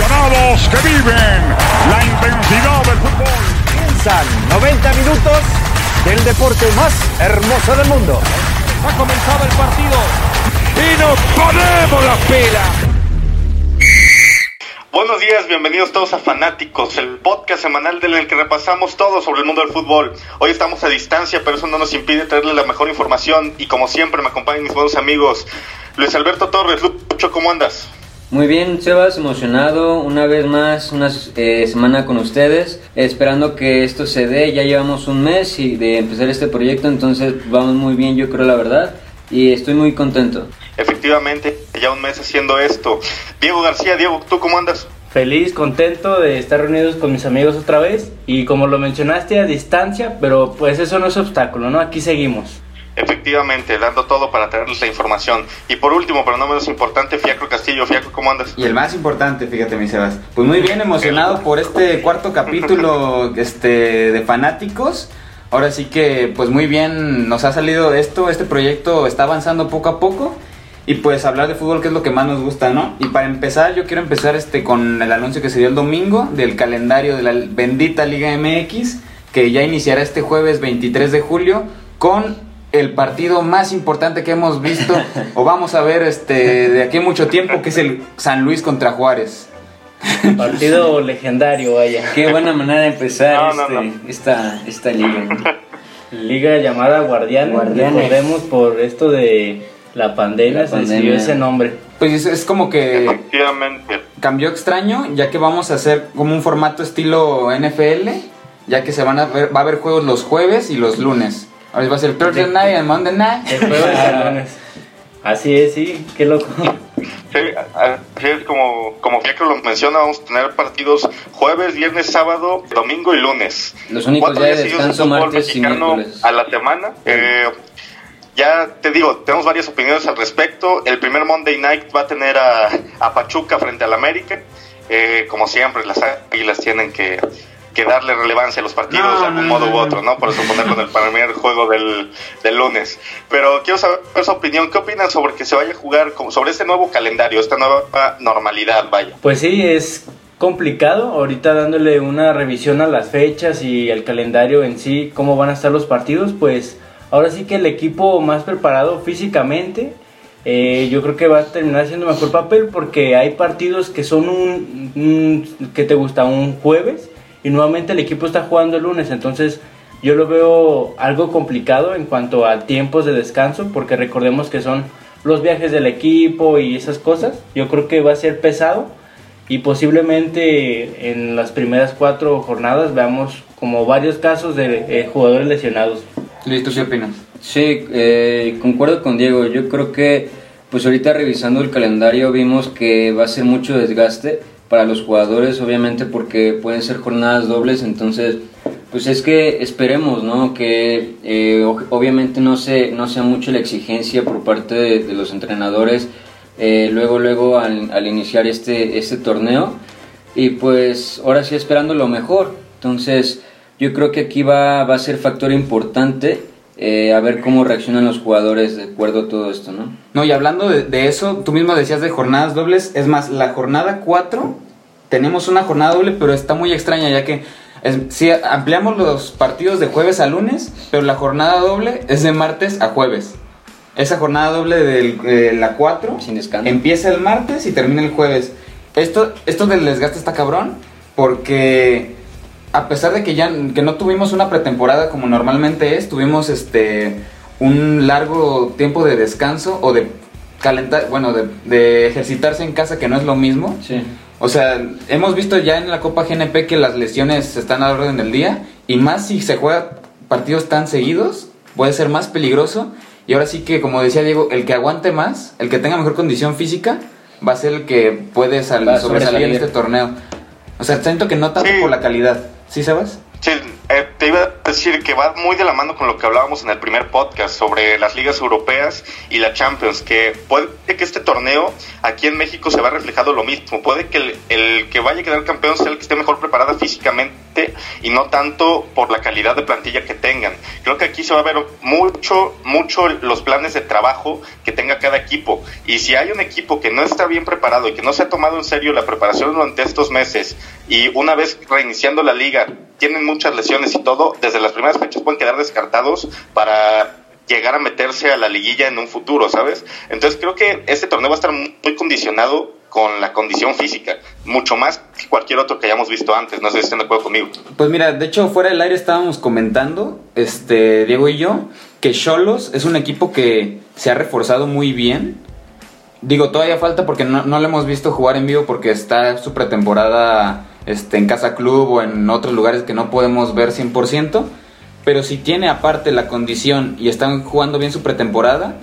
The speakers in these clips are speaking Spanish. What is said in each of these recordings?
aficionados que viven la intensidad del fútbol. Comienzan 90 minutos del deporte más hermoso del mundo. Ha comenzado el partido y nos ponemos la pila. Buenos días, bienvenidos todos a Fanáticos, el podcast semanal en el que repasamos todo sobre el mundo del fútbol. Hoy estamos a distancia, pero eso no nos impide traerles la mejor información y como siempre me acompañan mis buenos amigos. Luis Alberto Torres, Lucho, ¿cómo andas? Muy bien, Sebas, emocionado una vez más, una eh, semana con ustedes, esperando que esto se dé. Ya llevamos un mes y de empezar este proyecto, entonces vamos muy bien, yo creo la verdad, y estoy muy contento. Efectivamente, ya un mes haciendo esto. Diego García, Diego, ¿tú cómo andas? Feliz, contento de estar reunidos con mis amigos otra vez y como lo mencionaste a distancia, pero pues eso no es obstáculo, ¿no? Aquí seguimos. Efectivamente, dando todo para traerles la información. Y por último, pero no menos importante, Fiacro Castillo. Fiacro, ¿cómo andas? Y el más importante, fíjate, mi Sebas. Pues muy bien emocionado por este cuarto capítulo este, de fanáticos. Ahora sí que, pues muy bien nos ha salido esto. Este proyecto está avanzando poco a poco. Y pues hablar de fútbol, que es lo que más nos gusta, ¿no? Y para empezar, yo quiero empezar este con el anuncio que se dio el domingo del calendario de la bendita Liga MX, que ya iniciará este jueves 23 de julio con el partido más importante que hemos visto o vamos a ver este de aquí mucho tiempo, que es el San Luis contra Juárez. Partido legendario, vaya. Qué buena manera de empezar este, Esta, esta liga. Liga llamada Guardianes. Guardianes. Recordemos por esto de la pandemia, se decidió ese nombre. Pues es, como que cambió extraño, ya que vamos a hacer como un formato estilo NFL, ya que se van a ver, va a haber juegos los jueves y los lunes. Ahora va a ser Thursday Night and Monday Night. Así es, sí, qué loco. Sí, como, como Fiacro lo menciona, vamos a tener partidos jueves, viernes, sábado, domingo y lunes. Los únicos días de descanso, martes y miércoles. A la semana. Eh, ya te digo, tenemos varias opiniones al respecto. El primer Monday Night va a tener a, a Pachuca frente al América. Eh, como siempre, las águilas tienen que que darle relevancia a los partidos de algún modo u otro, ¿no? Por eso ponerlo en el primer juego del, del, lunes. Pero quiero saber su opinión. ¿Qué opinan sobre que se vaya a jugar, sobre este nuevo calendario, esta nueva normalidad, vaya? Pues sí, es complicado. Ahorita dándole una revisión a las fechas y el calendario en sí, cómo van a estar los partidos, pues ahora sí que el equipo más preparado físicamente. Eh, yo creo que va a terminar siendo mejor papel porque hay partidos que son un, un que te gusta un jueves y nuevamente el equipo está jugando el lunes, entonces yo lo veo algo complicado en cuanto a tiempos de descanso, porque recordemos que son los viajes del equipo y esas cosas. Yo creo que va a ser pesado y posiblemente en las primeras cuatro jornadas veamos como varios casos de eh, jugadores lesionados. Listo, ¿qué opinas? Sí, eh, concuerdo con Diego. Yo creo que, pues ahorita revisando el calendario vimos que va a ser mucho desgaste para los jugadores, obviamente porque pueden ser jornadas dobles, entonces pues es que esperemos, ¿no? Que eh, obviamente no, se, no sea mucho la exigencia por parte de, los entrenadores eh, luego, luego al, al, iniciar este, este torneo y pues ahora sí esperando lo mejor, entonces yo creo que aquí va, va a ser factor importante eh, a ver cómo reaccionan los jugadores de acuerdo a todo esto, ¿no? No, y hablando de, eso, tú mismo decías de jornadas dobles, es más, la jornada 4 tenemos una jornada doble, pero está muy extraña ya que si ampliamos los partidos de jueves a lunes, pero la jornada doble es de martes a jueves. Esa jornada doble de la 4 empieza el martes y termina el jueves. Esto, esto del desgaste está cabrón porque a pesar de que ya que no tuvimos una pretemporada como normalmente es, tuvimos este un largo tiempo de descanso o de calentar, bueno, de, ejercitarse en casa que no es lo mismo. Sí. O sea, hemos visto ya en la Copa GNP que las lesiones están a la orden del día y más si se juega partidos tan seguidos, puede ser más peligroso. Y ahora sí que, como decía Diego, el que aguante más, el que tenga mejor condición física, va a ser el que puede sobresalir en este torneo. O sea, siento que no tanto por la calidad. ¿Sí, Sebas? Sí, eh, te iba a decir que va muy de la mano con lo que hablábamos en el primer podcast sobre las ligas europeas y la Champions, que puede que este torneo aquí en México se va reflejado lo mismo, puede que el, que vaya a quedar campeón sea el que esté mejor físicamente físicamente y no tanto por la calidad de plantilla que tengan. Creo que aquí se va a ver mucho, mucho los planes de trabajo que tenga cada equipo. Y si hay un equipo que no está bien preparado y que no se ha tomado en serio la preparación durante estos meses y una vez reiniciando la liga tienen muchas lesiones y todo, desde las primeras fechas pueden quedar descartados para llegar a meterse a la liguilla en un futuro, ¿sabes? Entonces creo que este torneo va a estar muy condicionado con la condición física, mucho más que cualquier otro que hayamos visto antes, no sé si están de acuerdo conmigo. Pues mira, de hecho fuera del aire estábamos comentando, este Diego y yo, que Cholos es un equipo que se ha reforzado muy bien. Digo, todavía falta porque no, no lo hemos visto jugar en vivo porque está su pretemporada este, en Casa Club o en otros lugares que no podemos ver 100%. Pero si tiene aparte la condición y están jugando bien su pretemporada,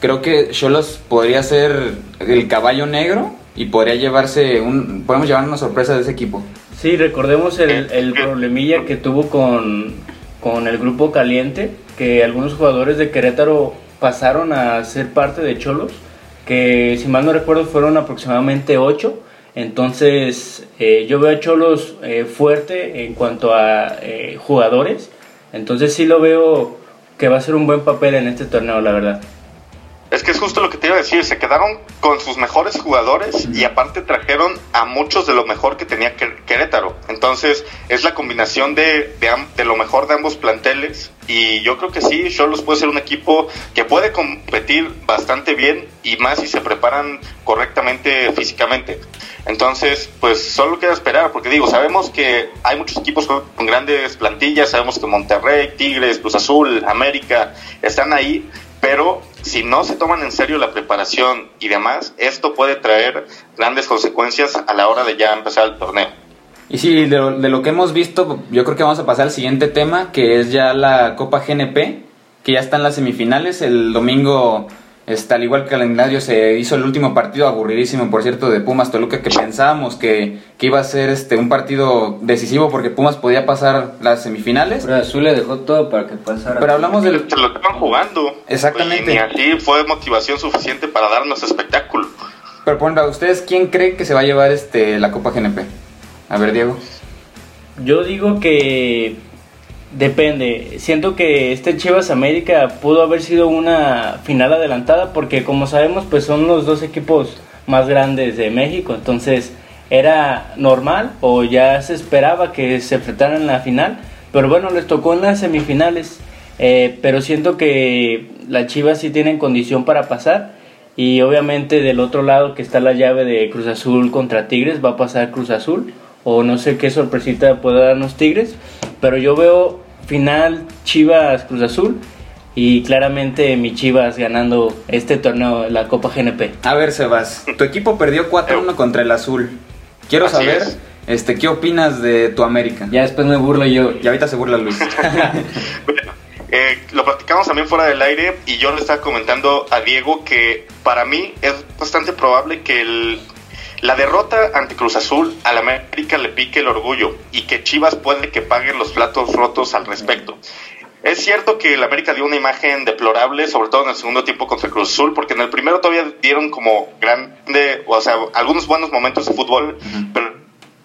creo que Cholos podría ser el caballo negro y podría llevarse un podemos llevar una sorpresa de ese equipo. Sí, recordemos el, el problemilla que tuvo con, con el grupo caliente, que algunos jugadores de Querétaro pasaron a ser parte de Cholos, que si mal no recuerdo fueron aproximadamente 8. Entonces eh, yo veo a Cholos eh, fuerte en cuanto a eh, jugadores. Entonces sí lo veo que va a ser un buen papel en este torneo, la verdad. Es que es justo lo que te iba a decir, se quedaron con sus mejores jugadores y aparte trajeron a muchos de lo mejor que tenía Querétaro. Entonces es la combinación de, de, lo mejor de ambos planteles y yo creo que sí, Cholos puede ser un equipo que puede competir bastante bien y más si se preparan correctamente físicamente. Entonces, pues solo queda esperar, porque digo, sabemos que hay muchos equipos con, con grandes plantillas, sabemos que Monterrey, Tigres, Cruz Azul, América están ahí, pero si no se toman en serio la preparación y demás, esto puede traer grandes consecuencias a la hora de ya empezar el torneo. Y sí, de lo, de lo que hemos visto, yo creo que vamos a pasar al siguiente tema, que es ya la Copa GNP, que ya están las semifinales. El domingo Está, al igual que el calendario, se hizo el último partido aburridísimo, por cierto, de Pumas Toluca, que pensábamos que, que, iba a ser este un partido decisivo porque Pumas podía pasar las semifinales. Pero Azul le dejó todo para que pasara. Pero hablamos del. Se lo estaban jugando. Exactamente. Y así fue motivación suficiente para darnos espectáculo. Pero por ejemplo, ¿ustedes quién cree que se va a llevar este la Copa GNP? A ver, Diego. Yo digo que Depende. Siento que este Chivas América pudo haber sido una final adelantada porque como sabemos pues son los dos equipos más grandes de México. Entonces era normal o ya se esperaba que se enfrentaran en la final. Pero bueno, les tocó en las semifinales. Eh, pero siento que las Chivas sí tienen condición para pasar. Y obviamente del otro lado que está la llave de Cruz Azul contra Tigres va a pasar Cruz Azul. O no sé qué sorpresita pueda darnos Tigres. Pero yo veo final Chivas Cruz Azul y claramente mi Chivas ganando este torneo, la Copa GNP. A ver, Sebas, tu equipo perdió 4-1 contra el Azul. Quiero saber, este, ¿qué opinas de tu América? Ya después me burlo yo. Y ahorita se burla Luis. eh, lo platicamos también fuera del aire y yo le estaba comentando a Diego que para mí es bastante probable que el la derrota ante Cruz Azul al América le pique el orgullo y que Chivas puede que pague los platos rotos al respecto. Es cierto que el América dio una imagen deplorable, sobre todo en el segundo tiempo contra Cruz Azul, porque en el primero todavía dieron como grande, o sea, algunos buenos momentos de fútbol, pero,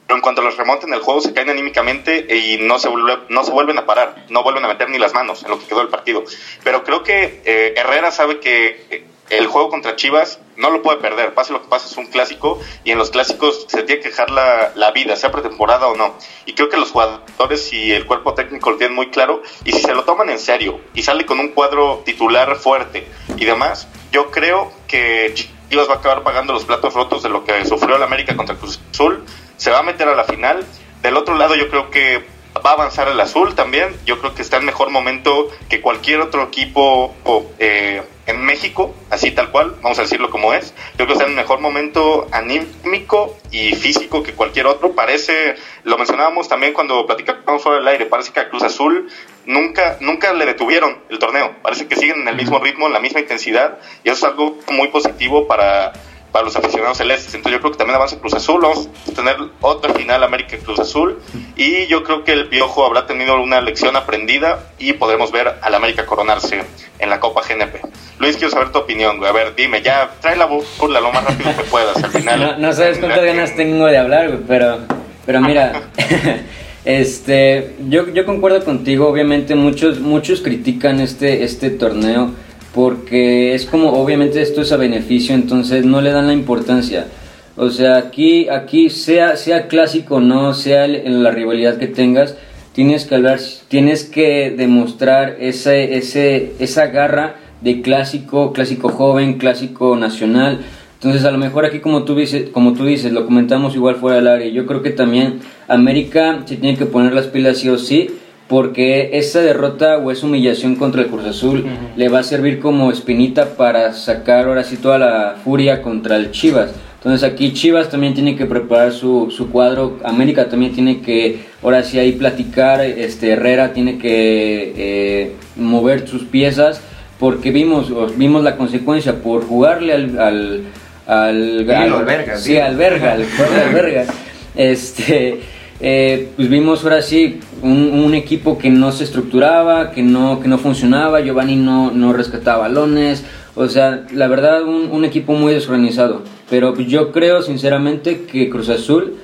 en cuanto los remonten el juego se caen anímicamente y no se, no se vuelven a parar, no vuelven a meter ni las manos en lo que quedó el partido. Pero creo que eh, Herrera sabe que eh, el juego contra Chivas no lo puede perder, pase lo que pase, es un clásico y en los clásicos se tiene que dejar la, la, vida, sea pretemporada o no. Y creo que los jugadores y el cuerpo técnico lo tienen muy claro y si se lo toman en serio y sale con un cuadro titular fuerte y demás, yo creo que Chivas va a acabar pagando los platos rotos de lo que sufrió el América contra Cruz Azul, se va a meter a la final. Del otro lado yo creo que va a avanzar el azul también. Yo creo que está en mejor momento que cualquier otro equipo eh, en México, así tal cual, vamos a decirlo como es. Yo creo que está en mejor momento anímico y físico que cualquier otro. Parece, lo mencionábamos también cuando platicábamos sobre el aire, parece que a Cruz Azul nunca, nunca le detuvieron el torneo. Parece que siguen en el mismo ritmo, en la misma intensidad, y eso es algo muy positivo para para los aficionados celestes. Entonces yo creo que también avanza Cruz Azul, vamos a tener otra final América Cruz Azul y yo creo que el Piojo habrá tenido una lección aprendida y podremos ver al América coronarse en la Copa GNP. Luis, quiero saber tu opinión, güey. A ver, dime, ya trae la burla lo más rápido que puedas al final. No, no sabes cuántas ganas tengo de hablar, güey, pero, pero mira, Este, yo, yo concuerdo contigo, obviamente muchos, muchos critican este, este torneo porque es como, obviamente esto es a beneficio, entonces no le dan la importancia. O sea, aquí, aquí sea, sea clásico o no, sea en la rivalidad que tengas, tienes que hablar, tienes que demostrar ese, ese, esa garra de clásico, clásico joven, clásico nacional. Entonces, a lo mejor aquí, como tú dices, como tú dices lo comentamos igual fuera del área. Yo creo que también América se tiene que poner las pilas sí o sí, porque esa derrota o esa humillación contra el Cruz Azul le va a servir como espinita para sacar ahora sí toda la furia contra el Chivas. Entonces aquí Chivas también tiene que preparar su, su cuadro, América también tiene que, ahora sí ahí platicar, este Herrera tiene que eh, mover sus piezas, porque vimos, vimos la consecuencia por jugarle al... al al, al, sí, al verga, al, al verga. Este, eh, pues vimos ahora sí un, un, equipo que no se estructuraba, que no, que no funcionaba, Giovanni no, no rescataba balones, o sea, la verdad un, un equipo muy desorganizado. Pero yo creo sinceramente que Cruz Azul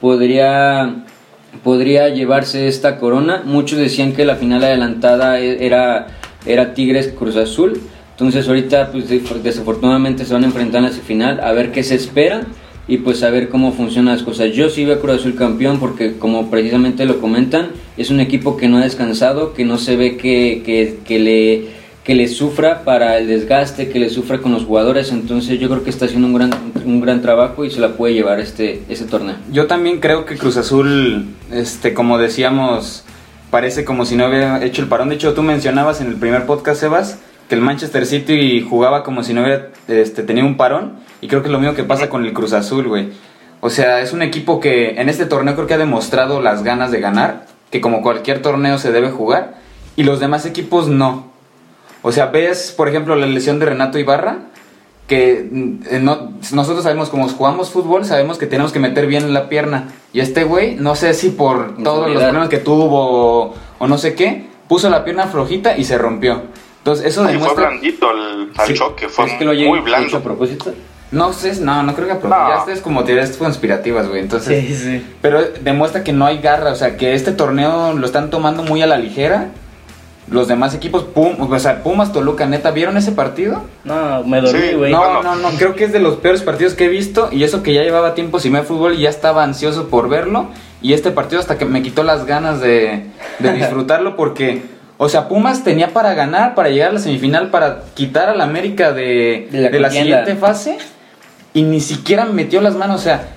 podría, podría llevarse esta corona. Muchos decían que la final adelantada e, era, era Tigres Cruz Azul. Entonces ahorita pues desafortunadamente se van a enfrentar en la final a ver qué se espera y pues a ver cómo funcionan las cosas. Yo sí veo a Cruz Azul campeón porque como precisamente lo comentan, es un equipo que no ha descansado, que no se ve que, que, que le que le sufra para el desgaste, que le sufra con los jugadores. Entonces yo creo que está haciendo un gran, un gran trabajo y se la puede llevar este, este torneo. Yo también creo que Cruz Azul, este, como decíamos, parece como si no hubiera hecho el parón. De hecho, tú mencionabas en el primer podcast, Sebas, que el Manchester City jugaba como si no hubiera este, tenido un parón. Y creo que es lo mismo que pasa con el Cruz Azul, güey. O sea, es un equipo que en este torneo creo que ha demostrado las ganas de ganar, que como cualquier torneo se debe jugar, y los demás equipos no. O sea, ves, por ejemplo, la lesión de Renato Ibarra, que eh, no, nosotros sabemos, como jugamos fútbol, sabemos que tenemos que meter bien la pierna. Y este güey, no sé si por todos los problemas que tuvo o, no sé qué, puso la pierna flojita y se rompió. Entonces, eso demuestra... fue blandito al, al choque, fue muy blando. a propósito? No sé, no, no creo que a propósito. Ya es como teorías conspirativas, güey. Entonces, Sí, sí. pero demuestra que no hay garra, o sea, que este torneo lo están tomando muy a la ligera los demás equipos, Pum, o sea, Pumas, Toluca, neta, ¿vieron ese partido? No, me dormí, Sí, güey. No, Bueno. no, no, creo que es de los peores partidos que he visto y eso que ya llevaba tiempo sin ver fútbol y ya estaba ansioso por verlo y este partido hasta que me quitó las ganas de, de disfrutarlo porque, o sea, Pumas tenía para ganar, para llegar a la semifinal, para quitar al América de, De la de la siguiente fase y ni siquiera metió las manos, o sea,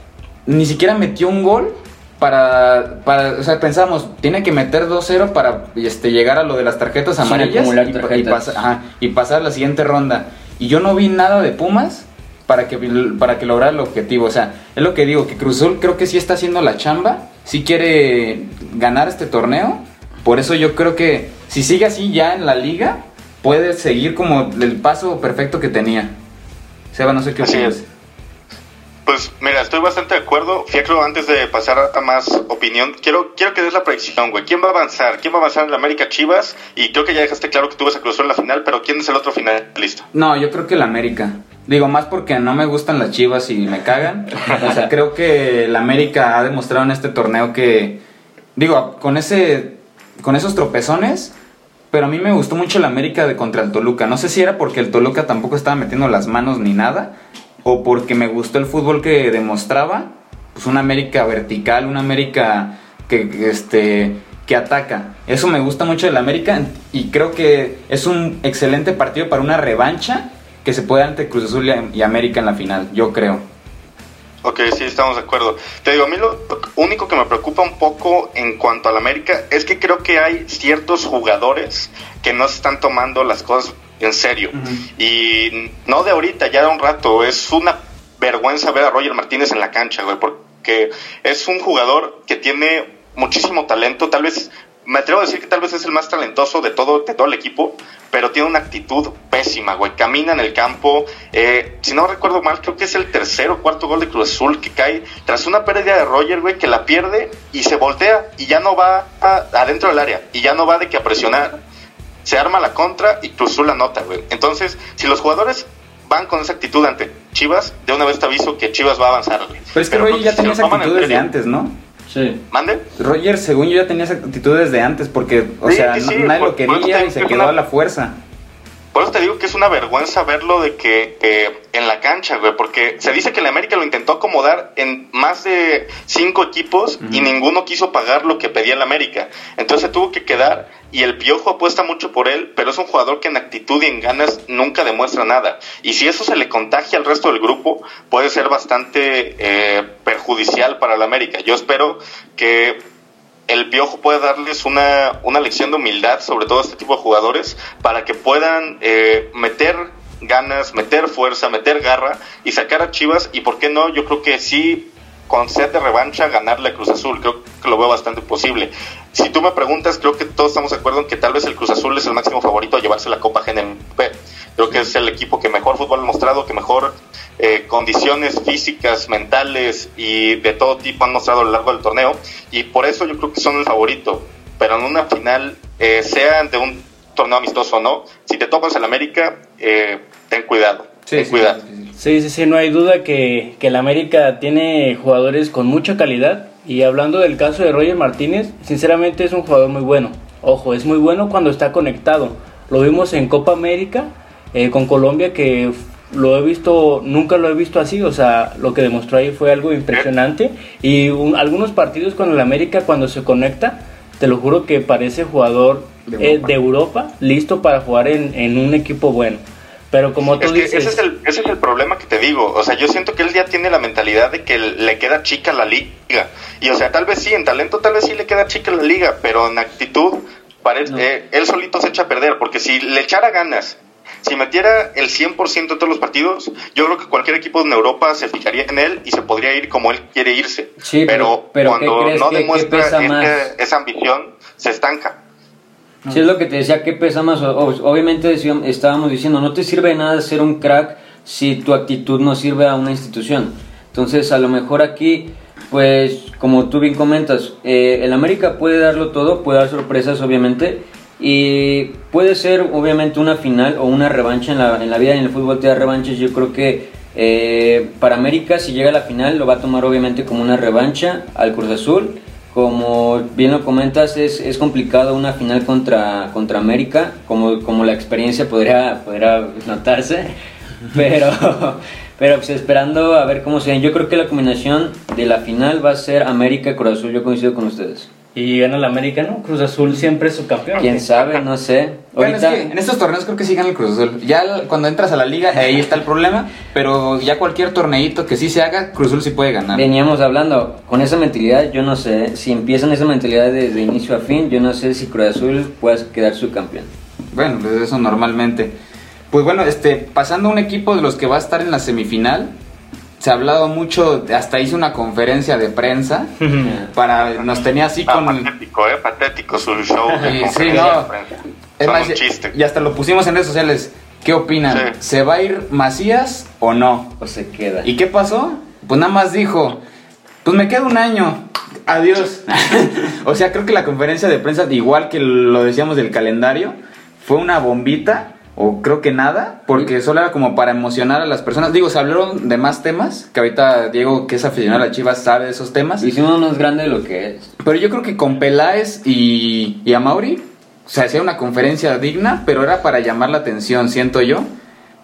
ni siquiera metió un gol para, para o sea, pensamos, tiene que meter 2-0 para este, llegar a lo de las tarjetas amarillas y, pa- y tarjetas. pasa- ajá, y pasar a la siguiente ronda. Y yo no vi nada de Pumas para que, para que lograra el objetivo. O sea, es lo que digo, que Cruz Azul creo que sí está haciendo la chamba, sí quiere ganar este torneo. Por eso yo creo que si sigue así ya en la liga, puede seguir como el paso perfecto que tenía. Seba, no sé qué opinas. Es. Pues mira, estoy bastante de acuerdo. Fiacro, antes de pasar a más opinión, quiero, quiero que des la predicción, güey. ¿Quién va a avanzar? ¿Quién va a avanzar en la América Chivas? Y creo que ya dejaste claro que tú vas a cruzar en la final, pero ¿quién es el otro finalista? No, yo creo que el América. Digo, más porque no me gustan las chivas y me cagan. O sea, creo que el América ha demostrado en este torneo que. Digo, con ese. Con esos tropezones. Pero a mí me gustó mucho el América de contra el Toluca. No sé si era porque el Toluca tampoco estaba metiendo las manos ni nada. O porque me gustó el fútbol que demostraba. Pues una América vertical, una América que, este que ataca. Eso me gusta mucho del América y creo que es un excelente partido para una revancha que se puede ante Cruz Azul y- y América en la final, yo creo. Ok, sí, estamos de acuerdo. Te digo, a mí lo único que me preocupa un poco en cuanto al América es que creo que hay ciertos jugadores que no se están tomando las cosas en serio. Y no de ahorita, ya de un rato. Es una vergüenza ver a Roger Martínez en la cancha, güey, porque es un jugador que tiene muchísimo talento, tal vez... Me atrevo a decir que tal vez es el más talentoso de todo, de todo el equipo, pero tiene una actitud pésima, güey. Camina en el campo. eh, si no recuerdo mal, creo que es el tercer o cuarto gol de Cruz Azul que cae tras una pérdida de Roger, güey, que la pierde y se voltea y ya no va a- adentro del área y ya no va de que a presionar. Se arma la contra y Cruz Azul anota, güey. Entonces, si los jugadores van con esa actitud ante Chivas, de una vez te aviso que Chivas va a avanzar, güey. Pero es que Roger ya si tenía esa actitud desde antes, ¿no? Sí. ¿Mande? Roger, según yo ya tenía esa actitud desde antes, porque, o Sí, sea, sí, nadie por- lo quería y se quedó una- a la fuerza. Por eso te digo que es una vergüenza verlo de que eh, en la cancha, güey, porque se dice que el América lo intentó acomodar en más de cinco equipos y ninguno quiso pagar lo que pedía el América. Entonces se tuvo que quedar y el Piojo apuesta mucho por él, pero es un jugador que en actitud y en ganas nunca demuestra nada. Y si eso se le contagia al resto del grupo, puede ser bastante eh, perjudicial para el América. Yo espero que el Piojo puede darles una, una lección de humildad, sobre todo a este tipo de jugadores, para que puedan eh, meter ganas, meter fuerza, meter garra y sacar a Chivas. Y por qué no, yo creo que sí, con sed de revancha, ganarle a Cruz Azul. Creo que lo veo bastante posible. Si tú me preguntas, creo que todos estamos de acuerdo en que tal vez el Cruz Azul es el máximo favorito a llevarse la Copa GNP. Creo que es el equipo que mejor fútbol ha mostrado, que mejor eh, condiciones físicas, mentales y de todo tipo han mostrado a lo largo del torneo. Y por eso yo creo que son el favorito. Pero en una final, eh, sea de un torneo amistoso o no, si te topas el América, eh, ten cuidado. ten cuidado. Sí, sí, sí, no hay duda que, que el América tiene jugadores con mucha calidad. Y hablando del caso de Roger Martínez, sinceramente es un jugador muy bueno. Ojo, es muy bueno cuando está conectado. Lo vimos en Copa América eh, con Colombia que lo he visto, nunca lo he visto así, o sea, lo que demostró ahí fue algo impresionante. Y un- algunos partidos con el América cuando se conecta, te lo juro que parece jugador De eh, Europa. de Europa, listo para jugar en, en un equipo bueno. Pero como tú Es que dices... ese es, el, ese es el problema que te digo. O sea, yo siento que él ya tiene la mentalidad de que le queda chica la liga. Y o sea, tal vez sí, en talento tal vez sí le queda chica la liga, pero en actitud, parece, No. eh, él solito se echa a perder. Porque si le echara ganas, si metiera el 100% en todos los partidos, yo creo que cualquier equipo en Europa se fijaría en él y se podría ir como él quiere irse. Sí, pero- pero ¿qué cuando crees no que- demuestra esa ambición, se estanca. Sí, es lo que te decía, ¿qué pesa más? Obviamente decíamos- estábamos diciendo, no te sirve de nada ser un crack si tu actitud no sirve a una institución. Entonces, a lo mejor aquí, pues, como tú bien comentas, eh, el América puede darlo todo, puede dar sorpresas, obviamente, y puede ser, obviamente, una final o una revancha en la, en la vida, en el fútbol te da revanchas. Yo creo que eh, para América, si llega a la final, lo va a tomar, obviamente, como una revancha al Cruz Azul. Como bien lo comentas, es, es complicado una final contra, contra América, como, como la experiencia podría, podría notarse, pero, pero pues esperando a ver cómo se. Yo creo que la combinación de la final va a ser América-Cruz Azul, yo coincido con ustedes. Y gana el América, ¿no? Cruz Azul siempre es su campeón. ¿Quién sabe? No sé. Bueno, es Ahorita, que en estos torneos creo que sí gana el Cruz Azul. Ya cuando entras a la liga, ahí está el problema. Pero ya cualquier torneito que sí se haga, Cruz Azul sí puede ganar. veníamos hablando, con esa mentalidad, yo no sé, si empiezan esa mentalidad desde inicio a fin, yo no sé si Cruz Azul puede quedar su campeón. Bueno, pues eso normalmente. Pues bueno, este, pasando a un equipo de los que va a estar en la semifinal, se ha hablado mucho, hasta hice una conferencia de prensa para nos tenía así Ah, con patético, ¿eh? Patético su show. de Sí, conferencia no. de prensa. es más, un chiste. y hasta lo pusimos en redes sociales. ¿Qué opinan? Sí. ¿Se va a ir Macías o no? O se queda. ¿Y qué pasó? Pues nada más dijo, pues me queda un año, adiós. o sea, creo que la conferencia de prensa, igual que lo decíamos del calendario, fue una bombita, o creo que nada, porque solo era como para emocionar a las personas. Digo, se hablaron de más temas, que ahorita Diego, que es aficionado a la Chivas, sabe de esos temas. Hicimos más grande de lo que es. Pero yo creo que con Peláez y, y a Mauri se hacía una conferencia digna, pero era para llamar la atención, siento yo.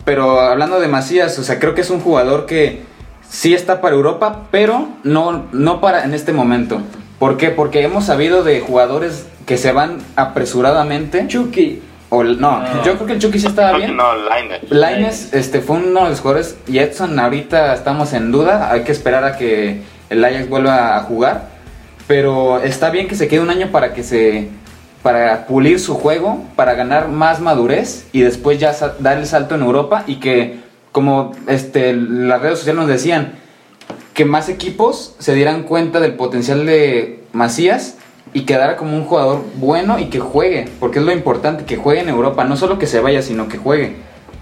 Pero hablando de Macías, o sea, creo que es un jugador que sí está para Europa, pero no, no para en este momento. ¿Por qué? Porque hemos sabido de jugadores que se van apresuradamente. Chucky. O, no, yo creo que el Chucky sí estaba bien. no, Lainez. Lainez este, fue uno de los jugadores y Edson ahorita estamos en duda, hay que esperar a que el Ajax vuelva a jugar, pero está bien que se quede un año para que se para pulir su juego, para ganar más madurez y después ya dar el salto en Europa y que como este las redes sociales nos decían que más equipos se dieran cuenta del potencial de Macías y quedara como un jugador bueno y que juegue, porque es lo importante, que juegue en Europa, no solo que se vaya, sino que juegue.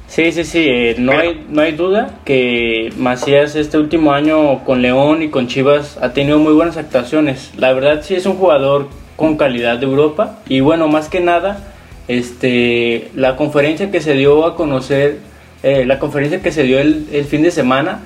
Sí, sí, sí, eh, no, Pero- hay, no hay duda que Macías este último año con León y con Chivas ha tenido muy buenas actuaciones. La verdad sí es un jugador con calidad de Europa y bueno, más que nada, este, la conferencia que se dio a conocer, eh, la conferencia que se dio el, el fin de semana,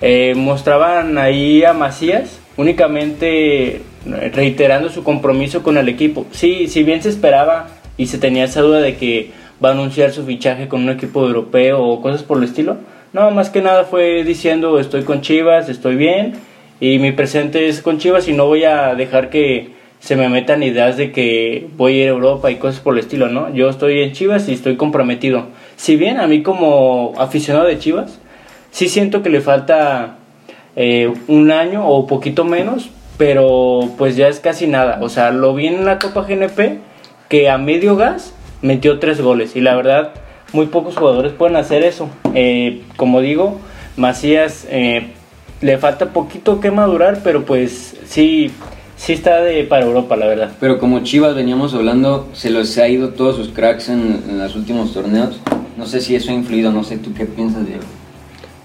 eh, mostraban ahí a Macías únicamente reiterando su compromiso con el equipo. Sí, si bien se esperaba y se tenía esa duda de que va a anunciar su fichaje con un equipo europeo o cosas por el estilo, no, más que nada fue diciendo estoy con Chivas, estoy bien y mi presente es con Chivas y no voy a dejar que se me metan ideas de que voy a ir a Europa y cosas por el estilo, ¿no? Yo estoy en Chivas y estoy comprometido. Si bien a mí como aficionado de Chivas, sí siento que le falta eh, un año o poquito menos, pero pues ya es casi nada. O sea, lo vi en la Copa GNP que a medio gas metió tres goles y la verdad muy pocos jugadores pueden hacer eso. Eh, como digo, Macías eh, le falta poquito que madurar, pero pues sí, sí está de para Europa, la verdad. Pero como Chivas veníamos hablando, se los ha ido todos sus cracks en, en los últimos torneos. No sé si eso ha influido, no sé tú qué piensas, Diego.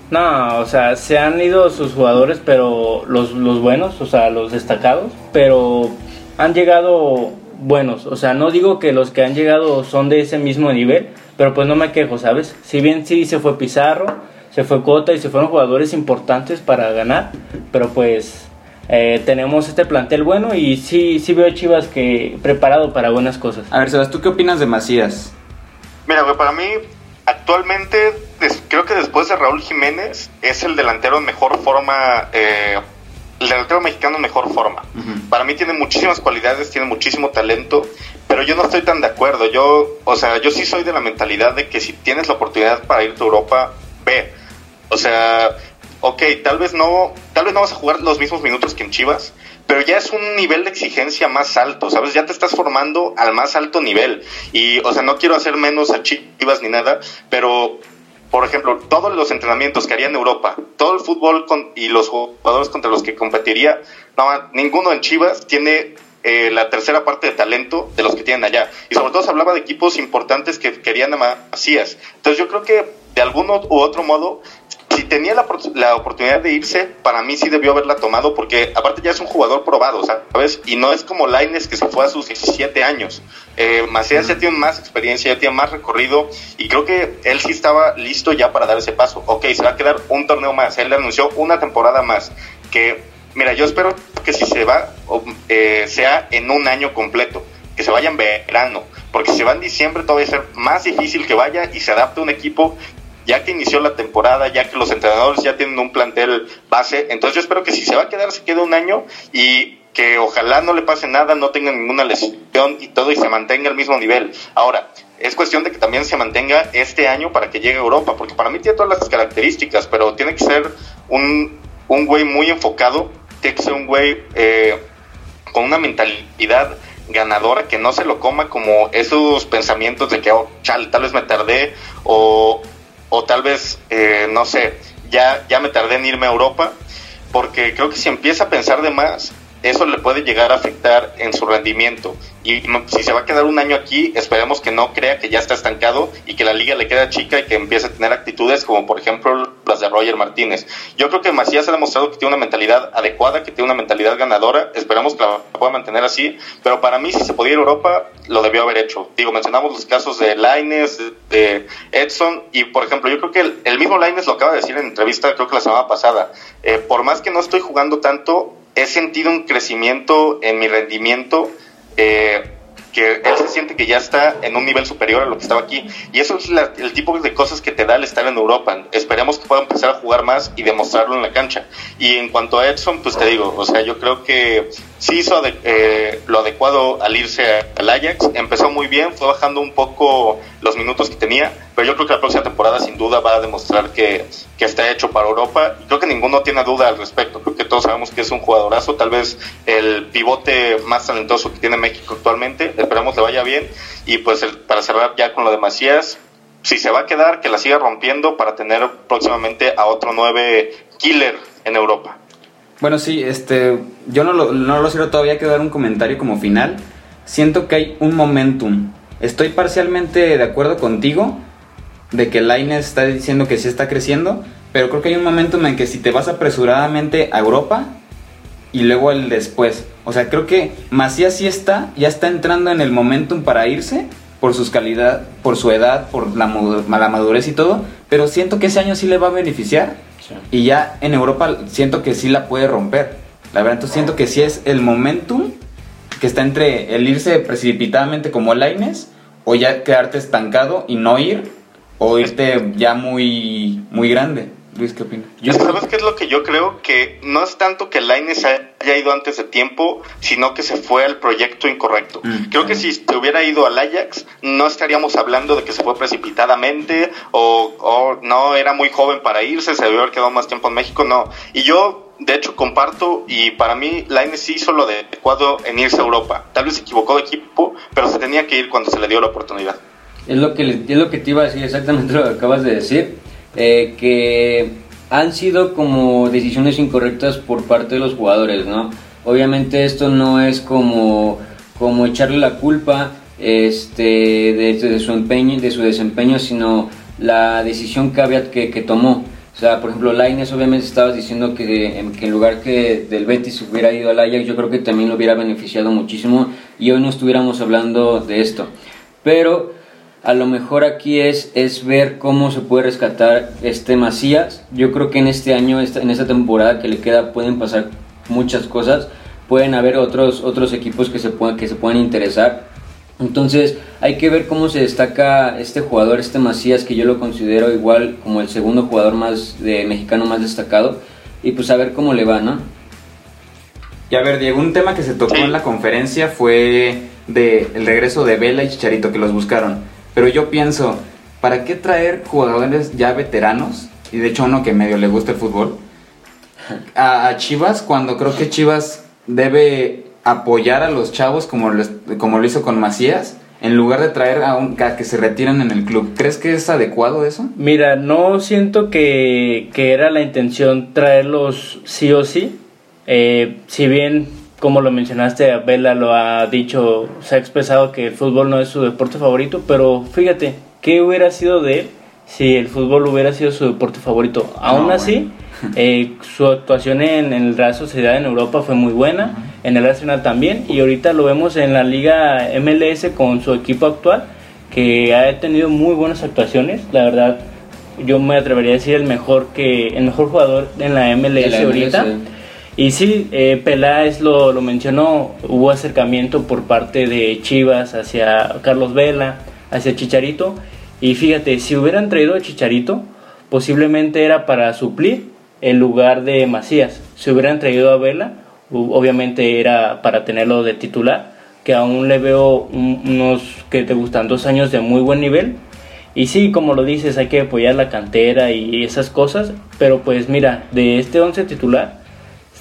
No, o sea, se han ido sus jugadores, pero los, los buenos, o sea, los destacados, pero han llegado buenos. O sea, no digo que los que han llegado son de ese mismo nivel, pero pues no me quejo, ¿sabes? Si bien sí se fue Pizarro, se fue Cota y se fueron jugadores importantes para ganar, pero pues eh, tenemos este plantel bueno y sí, sí veo a Chivas que preparado para buenas cosas. A ver, Sebas, ¿tú qué opinas de Macías? Mira, güey, para mí, actualmente, des- creo que después de Raúl Jiménez, es el delantero en mejor forma, eh, el delantero mexicano en mejor forma. Para mí tiene muchísimas cualidades, tiene muchísimo talento, pero yo no estoy tan de acuerdo. Yo, o sea, yo sí soy de la mentalidad de que si tienes la oportunidad para irte a Europa, ve. O sea, ok, tal vez no, tal vez no vas a jugar los mismos minutos que en Chivas, pero ya es un nivel de exigencia más alto, ¿sabes? Ya te estás formando al más alto nivel. Y, o sea, no quiero hacer menos a Chivas ni nada, pero, por ejemplo, todos los entrenamientos que haría en Europa, todo el fútbol con, y los jugadores contra los que competiría, no, ninguno en Chivas tiene eh, la tercera parte de talento de los que tienen allá. Y sobre todo se hablaba de equipos importantes que querían a Macías. Entonces yo creo que de algún u otro modo, si tenía la, la oportunidad de irse, para mí sí debió haberla tomado porque aparte ya es un jugador probado, ¿sabes? Y no es como Laines que se fue a sus 17 años. Eh, Macías ya tiene más experiencia, ya tiene más recorrido y creo que él sí estaba listo ya para dar ese paso. Ok, se va a quedar un torneo más. Él le anunció una temporada más. Que, mira, yo espero que si se va, eh, sea en un año completo. Que se vaya en verano. Porque si se va en diciembre todavía va a ser más difícil que vaya y se adapte a un equipo ya que inició la temporada, ya que los entrenadores ya tienen un plantel base. Entonces yo espero que si se va a quedar, se quede un año y que ojalá no le pase nada, no tenga ninguna lesión y todo y se mantenga al mismo nivel. Ahora, es cuestión de que también se mantenga este año para que llegue a Europa, porque para mí tiene todas las características, pero tiene que ser un, un güey muy enfocado, tiene que ser un güey eh, con una mentalidad ganadora que no se lo coma como esos pensamientos de que oh, chal, tal vez me tardé o, o tal vez eh, no sé ya ya me tardé en irme a Europa porque creo que si empieza a pensar de más eso le puede llegar a afectar en su rendimiento. Y si se va a quedar un año aquí esperemos que no crea que ya está estancado y que la liga le queda chica y que empiece a tener actitudes como por ejemplo las de Roger Martínez. Yo creo que Macías ha demostrado que tiene una mentalidad adecuada que tiene una mentalidad ganadora. Esperamos que la pueda mantener así. Pero para mí si se podía ir a Europa lo debió haber hecho. Digo mencionamos los casos de Laines de Edson y por ejemplo yo creo que el, el mismo Laines lo acaba de decir en entrevista creo que la semana pasada. Eh, por más que no estoy jugando tanto he sentido un crecimiento en mi rendimiento eh, que él se siente que ya está en un nivel superior a lo que estaba aquí. Y eso es la- el tipo de cosas que te da el estar en Europa. Esperemos que pueda empezar a jugar más y demostrarlo en la cancha. Y en cuanto a Edson, pues te digo, o sea, yo creo que sí hizo ade- eh, lo adecuado al irse al Ajax. Empezó muy bien, fue bajando un poco los minutos que tenía, pero yo creo que la próxima temporada sin duda va a demostrar que, que está hecho para Europa. Y creo que ninguno tiene duda al respecto. Creo que todos sabemos que es un jugadorazo, tal vez el pivote más talentoso que tiene México actualmente. Esperamos le vaya bien. Y pues para cerrar ya con lo de si se va a quedar, que la siga rompiendo para tener próximamente a otro nueve killer en Europa. Bueno, sí, este, yo no lo, no lo cierro todavía, quiero dar un comentario como final. Siento que hay un momentum. Estoy parcialmente de acuerdo contigo de que Lainez está diciendo que sí está creciendo, pero creo que hay un momentum en que si te vas apresuradamente a Europa y luego el después. O sea, creo que Macías sí está, ya está entrando en el momentum para irse por sus calidad, por su edad, por la, la madurez y todo, pero siento que ese año sí le va a beneficiar y ya en Europa siento que sí la puede romper. La verdad, entonces siento que sí es el momentum que está entre el irse precipitadamente como Laines o ya quedarte estancado y no ir o irte ya muy muy grande. Luis, ¿qué opinas? Yo ¿Sabes qué es lo que yo creo? Que no es tanto que Laines haya ido antes de tiempo, sino que se fue al proyecto incorrecto. Mm, creo que si se hubiera ido al Ajax, no estaríamos hablando de que se fue precipitadamente o, o no era muy joven para irse, se debió haber quedado más tiempo en México, no. Y yo, de hecho, comparto y para mí Laines hizo lo de adecuado en irse a Europa. Tal vez se equivocó de equipo, pero se tenía que ir cuando se le dio la oportunidad. Es lo que, le- es lo que te iba a decir, exactamente lo que acabas de decir, eh, que han sido como decisiones incorrectas por parte de los jugadores, ¿no? Obviamente esto no es como, como echarle la culpa este, de, de su empeño, de su desempeño, sino la decisión que, había, que, que tomó. O sea, por ejemplo, Laines obviamente estabas diciendo que, en- lugar que del Betis hubiera ido al Ajax, yo creo que también lo hubiera beneficiado muchísimo y hoy no estuviéramos hablando de esto. Pero a lo mejor aquí es, es ver cómo se puede rescatar este Macías. Yo creo que en este año, esta- en esta temporada que le queda, pueden pasar muchas cosas. Pueden haber otros, otros equipos que se, puedan, que se puedan interesar. Entonces hay que ver cómo se destaca este jugador, este Macías, que yo lo considero igual como el segundo jugador más de mexicano más destacado. Y pues a ver cómo le va, ¿no? Y a ver, Diego, un tema que se tocó en la conferencia fue de el regreso de Vela y Chicharito que los buscaron. Pero yo pienso, ¿para qué traer jugadores ya veteranos? Y de hecho uno que medio le gusta el fútbol. A, Chivas cuando creo que Chivas debe apoyar a los chavos como lo, es- como lo hizo con Macías en lugar de traer a, un, que se retiren en el club. ¿Crees que es adecuado eso? Mira, no siento que, que era la intención traerlos sí o sí. Eh, si bien, como lo mencionaste, Vela lo ha dicho, se ha expresado que el fútbol no es su deporte favorito, pero fíjate, ¿qué hubiera sido de él si el fútbol hubiera sido su deporte favorito? Aún así, eh, su actuación en, en el Real Sociedad en Europa fue muy buena, en el Arsenal también, y ahorita lo vemos en la Liga MLS con su equipo actual, que ha tenido muy buenas actuaciones, la verdad. Yo me atrevería a decir el mejor que el mejor jugador en la MLS, la ahorita. Y sí, eh, Peláez lo, lo mencionó, hubo acercamiento por parte de Chivas hacia Carlos Vela, hacia Chicharito. Y fíjate, si hubieran traído a Chicharito, posiblemente era para suplir el lugar de Macías. Si hubieran traído a Vela, obviamente era para tenerlo de titular, que aún le veo un- unos que te gustan dos años de muy buen nivel. Y sí, como lo dices, hay que apoyar la cantera y esas cosas, pero pues mira, de este 11 titular,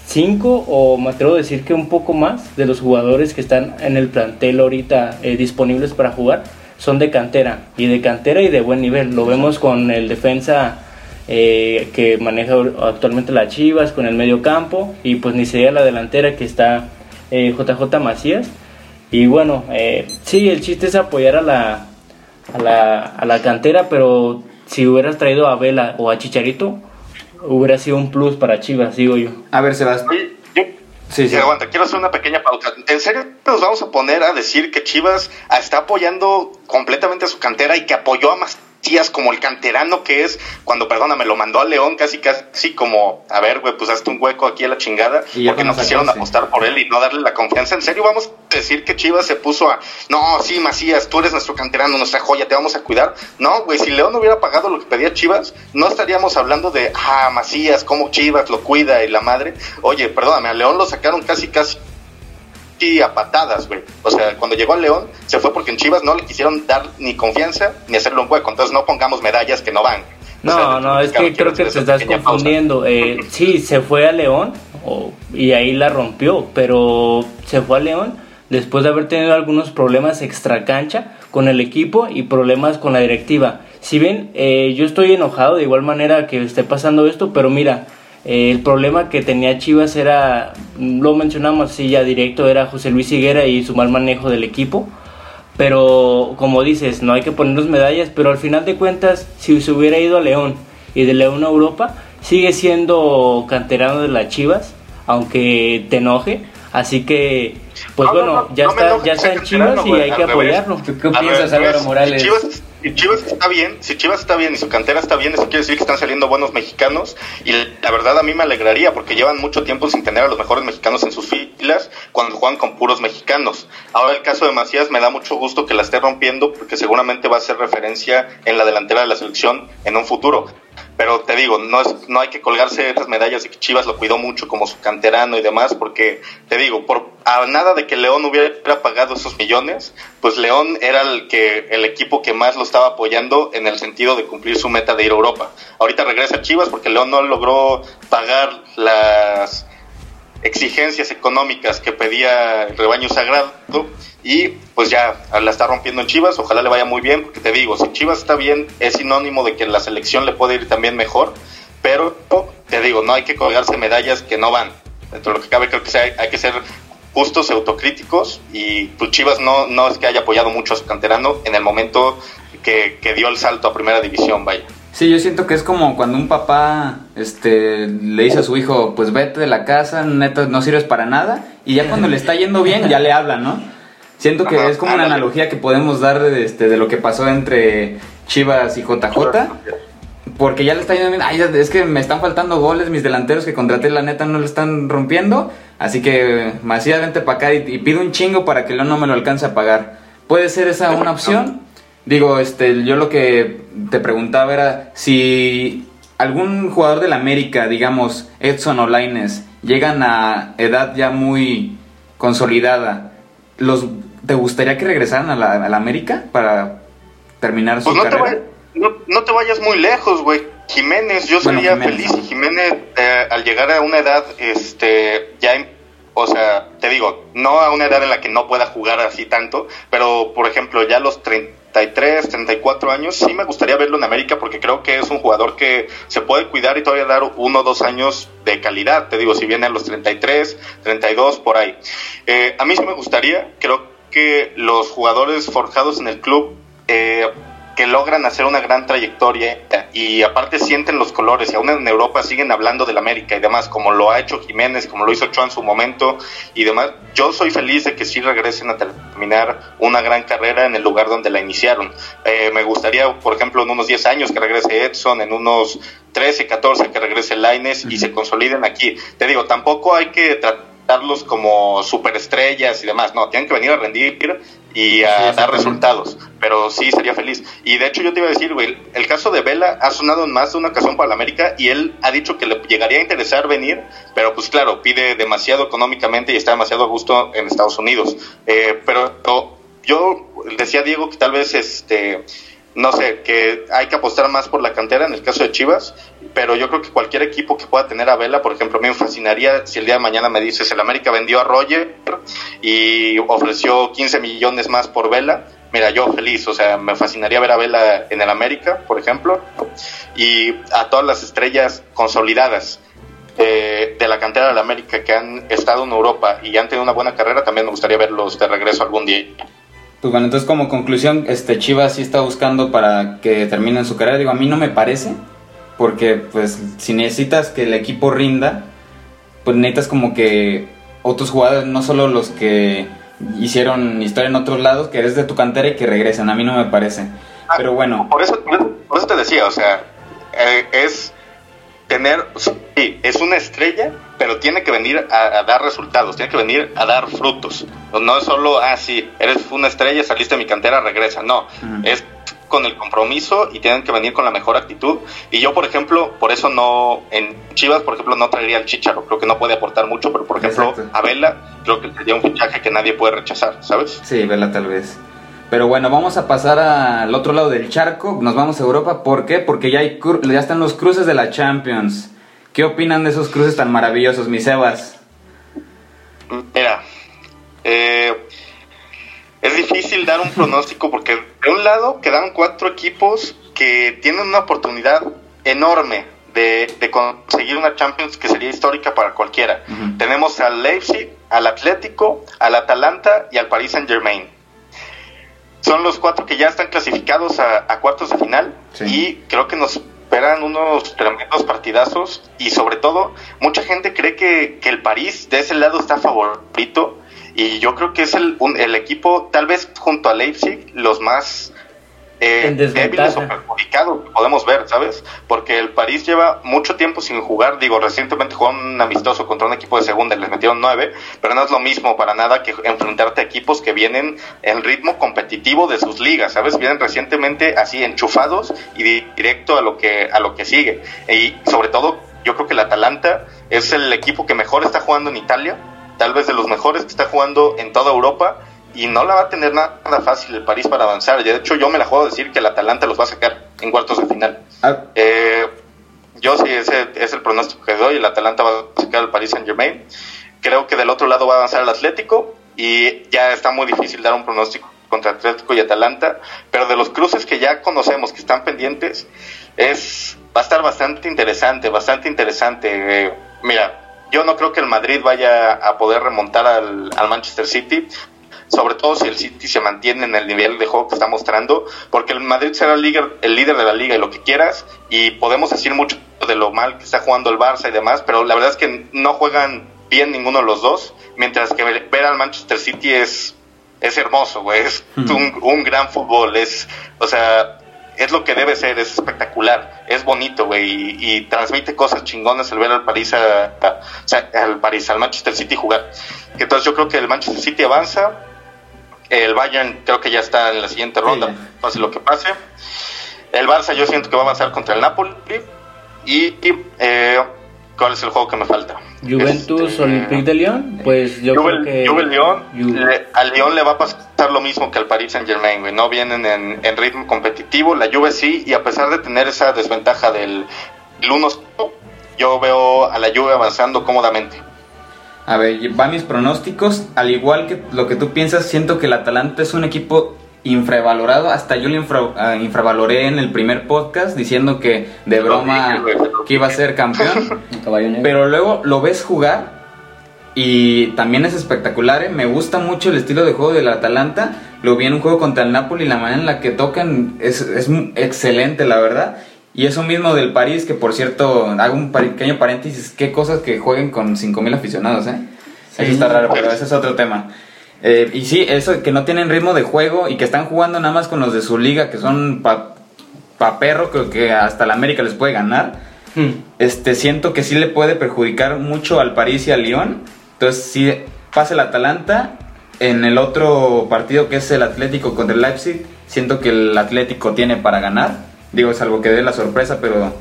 cinco o me atrevo a decir que un poco más de los jugadores que están en el plantel ahorita eh, disponibles para jugar son de cantera y de cantera y de buen nivel. Lo vemos con el defensa eh, que maneja actualmente la Chivas, con el medio campo y pues ni se diga la delantera que está eh, JJ Macías. Y bueno, eh, sí, el chiste es apoyar a la, a la, a la cantera, pero si hubieras traído a Vela o a Chicharito, hubiera sido un plus para Chivas, digo yo. A ver, Sebastián. Sí, sí, aguanta, quiero hacer una pequeña pausa. ¿En serio nos vamos a poner a decir que Chivas está apoyando completamente a su cantera y que apoyó a Macías como el canterano que es cuando, perdóname, lo mandó a León casi casi como, a ver, güey, pues hazte un hueco aquí a la chingada Y porque con no esa quisieron apostar por él y no darle la confianza. ¿En serio vamos a decir que Chivas se puso a, no, sí, Macías, tú eres nuestro canterano, nuestra joya, te vamos a cuidar? No, güey, si León hubiera pagado lo que pedía Chivas, no estaríamos hablando de, ah, Macías, cómo Chivas lo cuida y la madre. Oye, perdóname, a León lo sacaron casi, casi y a patadas, güey. O sea, cuando llegó a León, se fue porque en Chivas no le quisieron dar ni confianza ni hacerle un hueco. Entonces no pongamos medallas que no van. O sea, No, no, es que creo que te estás confundiendo. Eh, sí, se fue a León o- y ahí la rompió, pero se fue a León después de haber tenido algunos problemas extracancha con el equipo y problemas con la directiva. Si bien eh, yo estoy enojado de igual manera que esté pasando esto, pero mira, eh, el problema que tenía Chivas era, lo mencionamos así ya directo, era José Luis Higuera y su mal manejo del equipo. Pero como dices, no hay que ponernos medallas, pero al final de cuentas, si se hubiera ido a León y de León a Europa, sigue siendo canterano de las Chivas, aunque te enoje. Así que, pues No, no, bueno, no, ya no está, ya está en Chivas y hay que apoyarlo. ¿Tú qué A piensas, Álvaro Morales? Chivas, si Chivas está bien, si Chivas está bien y su cantera está bien, eso quiere decir que están saliendo buenos mexicanos y la verdad a mí me alegraría porque llevan mucho tiempo sin tener a los mejores mexicanos en sus filas cuando juegan con puros mexicanos. Ahora el caso de Macías me da mucho gusto que la esté rompiendo porque seguramente va a ser referencia en la delantera de la selección en un futuro. Pero te digo, no, es, no hay que colgarse estas medallas de que Chivas lo cuidó mucho como su canterano y demás, porque te digo, por a nada de que León hubiera pagado esos millones, pues León era el que el equipo que más lo estaba apoyando en el sentido de cumplir su meta de ir a Europa. Ahorita regresa Chivas porque León no logró pagar las exigencias económicas que pedía el rebaño sagrado y pues ya la está rompiendo en Chivas, ojalá le vaya muy bien, porque te digo, si Chivas está bien es sinónimo de que la selección le puede ir también mejor, pero te digo, no hay que colgarse medallas que no van. Dentro de lo que cabe creo que hay que ser justos autocríticos y pues Chivas no, no es que haya apoyado mucho a su canterano en el momento que, que dio el salto a primera división, vaya. Sí, yo siento que es como cuando un papá este, le dice a su hijo, pues vete de la casa, neta, no sirves para nada, y ya cuando le está yendo bien, ya le hablan, ¿no? Siento que es como una analogía que podemos dar este, de lo que pasó entre Chivas y JJ, porque ya le está yendo bien, ay, es que me están faltando goles, mis delanteros que contraté, la neta, no lo están rompiendo, así que Macías, vente para acá y, y pido un chingo para que León no me lo alcance a pagar. ¿Puede ser esa una opción? Digo, este, yo lo que te preguntaba era si algún jugador del América, digamos Edson o Laines, llegan a edad ya muy consolidada, ¿los, ¿te gustaría que regresaran a la, América para terminar su pues no carrera? Te no, te vayas muy lejos, güey. Jiménez, yo sería feliz y Jiménez eh, al llegar a una edad, este, ya o sea, te digo, no a una edad en la que no pueda jugar así tanto, pero por ejemplo, ya a los 30 33, 34 años, sí me gustaría verlo en América porque creo que es un jugador que se puede cuidar y todavía dar uno o dos años de calidad. Te digo, si viene a los 33, 32, por ahí. Eh, a mí sí me gustaría, creo que los jugadores forjados en el club eh, que logran hacer una gran trayectoria y aparte sienten los colores y aún en Europa siguen hablando del América y demás, como lo ha hecho Jiménez, como lo hizo Ochoa en su momento y demás. Yo soy feliz de que sí regresen a terminar una gran carrera en el lugar donde la iniciaron. Eh, me gustaría, por ejemplo, en unos 10 años que regrese Edson, en unos 13, 14 que regrese Laines y se consoliden aquí. Te digo, tampoco hay que tratarlos como superestrellas y demás, no, tienen que venir a rendir y a dar resultados. Pero sí sería feliz. Y de hecho yo te iba a decir, güey, el caso de Vela ha sonado en más de una ocasión para la América y él ha dicho que le llegaría a interesar venir, pero pues claro, pide demasiado económicamente y está demasiado a gusto en Estados Unidos. Eh, pero yo decía Diego que tal vez este no sé, que hay que apostar más por la cantera en el caso de Chivas, pero yo creo que cualquier equipo que pueda tener a Vela, por ejemplo, me fascinaría si el día de mañana me dices, el América vendió a Roger y ofreció 15 millones más por Vela, mira, yo feliz, o sea, me fascinaría ver a Vela en el América, por ejemplo, y a todas las estrellas consolidadas. Eh, de la cantera del América que han estado en Europa y han tenido una buena carrera, también me gustaría verlos de regreso algún día. Pues bueno, entonces como conclusión, este Chivas sí está buscando para que terminen su carrera. Digo, a mí no me parece, porque pues si necesitas que el equipo rinda, pues necesitas como que otros jugadores, no solo los que hicieron historia en otros lados, que eres de tu cantera y que regresen. A mí no me parece. Ah, Pero bueno. Por eso, por eso te decía, o sea, eh, es tener, sí, es una estrella, pero tiene que venir a, dar resultados, tiene que venir a dar frutos. No es solo, ah, sí, eres una estrella, saliste de mi cantera, regresa. No, es con el compromiso y tienen que venir con la mejor actitud. Y yo, por ejemplo, por eso no, en Chivas, por ejemplo, no traería al Chicharo. Creo que no puede aportar mucho, pero por ejemplo, a Vela, creo que sería un fichaje que nadie puede rechazar, ¿sabes? Sí, Vela tal vez. Pero bueno, vamos a pasar al otro lado del charco. Nos vamos a Europa. ¿Por qué? Porque ya, hay ya están los cruces de la Champions. ¿Qué opinan de esos cruces tan maravillosos, mis Sebas? Mira, eh, es difícil dar un pronóstico porque de un lado quedan cuatro equipos que tienen una oportunidad enorme de, conseguir una Champions que sería histórica para cualquiera. Tenemos al Leipzig, al Atlético, al Atalanta y al Paris Saint Germain son los cuatro que ya están clasificados a, cuartos de final y creo que nos esperan unos tremendos partidazos y sobre todo mucha gente cree que, el París de ese lado está favorito y yo creo que es el, el equipo tal vez junto a Leipzig los más eh, débiles o perjudicados que podemos ver, ¿sabes? Porque el París lleva mucho tiempo sin jugar, digo, recientemente jugó un amistoso contra un equipo de segunda y les metieron nueve, pero no es lo mismo para nada que enfrentarte a equipos que vienen en ritmo competitivo de sus ligas, ¿sabes? Vienen recientemente así enchufados y di- directo a lo que a lo que sigue. Y sobre todo, yo creo que el Atalanta es el equipo que mejor está jugando en Italia, tal vez de los mejores que está jugando en toda Europa y no la va a tener nada, fácil el París para avanzar. De hecho, yo me la juego a decir que el Atalanta los va a sacar en cuartos de final. Ah, Eh, yo sí, ese es el pronóstico que doy. El Atalanta va a sacar al Paris Saint Germain. Creo que del otro lado va a avanzar el Atlético y ya está muy difícil dar un pronóstico contra Atlético y Atalanta. Pero de los cruces que ya conocemos, que están pendientes, es va a estar bastante interesante, bastante interesante. Eh, mira, yo no creo que el Madrid vaya a poder remontar al, al Manchester City sobre todo si el City se mantiene en el nivel de juego que está mostrando, porque el Madrid será el líder, el líder de la liga y lo que quieras, y podemos decir mucho de lo mal que está jugando el Barça y demás, pero la verdad es que no juegan bien ninguno de los dos, mientras que ver al Manchester City es, es hermoso, güey, es un, un gran fútbol, es, o sea, es lo que debe ser, es espectacular, es bonito, güey, y, y transmite cosas chingonas el ver al París, a, a- o sea, al París, al Manchester City jugar. Entonces yo creo que el Manchester City avanza, el Bayern creo que ya está en la siguiente ronda, pase lo que pase. El Barça yo siento que va a avanzar contra el Napoli. Y, y, eh, ¿cuál es el juego que me falta? Juventus Este, Olympique de Lyon, pues yo Juve, creo que Juve le- al León le va a pasar lo mismo que al Paris Saint Germain, güey. No vienen en, en ritmo competitivo, la Juve sí, y a pesar de tener esa desventaja del, del 1 yo veo a la Juve avanzando cómodamente. A ver, van mis pronósticos. Al igual que lo que tú piensas, siento que el Atalanta es un equipo infravalorado. Hasta yo lo infra- ah, infravaloré en el primer podcast diciendo que de broma que iba a ser campeón. Pero luego lo ves jugar y también es espectacular. ¿eh? Me gusta mucho el estilo de juego del Atalanta. Lo vi en un juego contra el Napoli, la manera en la que tocan es, es excelente, la verdad. Y eso mismo del París, que por cierto, hago un pequeño paréntesis, qué cosas que jueguen con 5.000 aficionados, ¿eh? Eso está raro, pero ese es otro tema. Eh, y sí, eso que no tienen ritmo de juego y que están jugando nada más con los de su liga, que son pa, pa perro, que, que hasta la América les puede ganar Hmm. este siento que sí le puede perjudicar mucho al París y al Lyon. Entonces, si pasa el Atalanta, en el otro partido que es el Atlético contra el Leipzig, siento que el Atlético tiene para ganar. Digo, salvo que dé la sorpresa, pero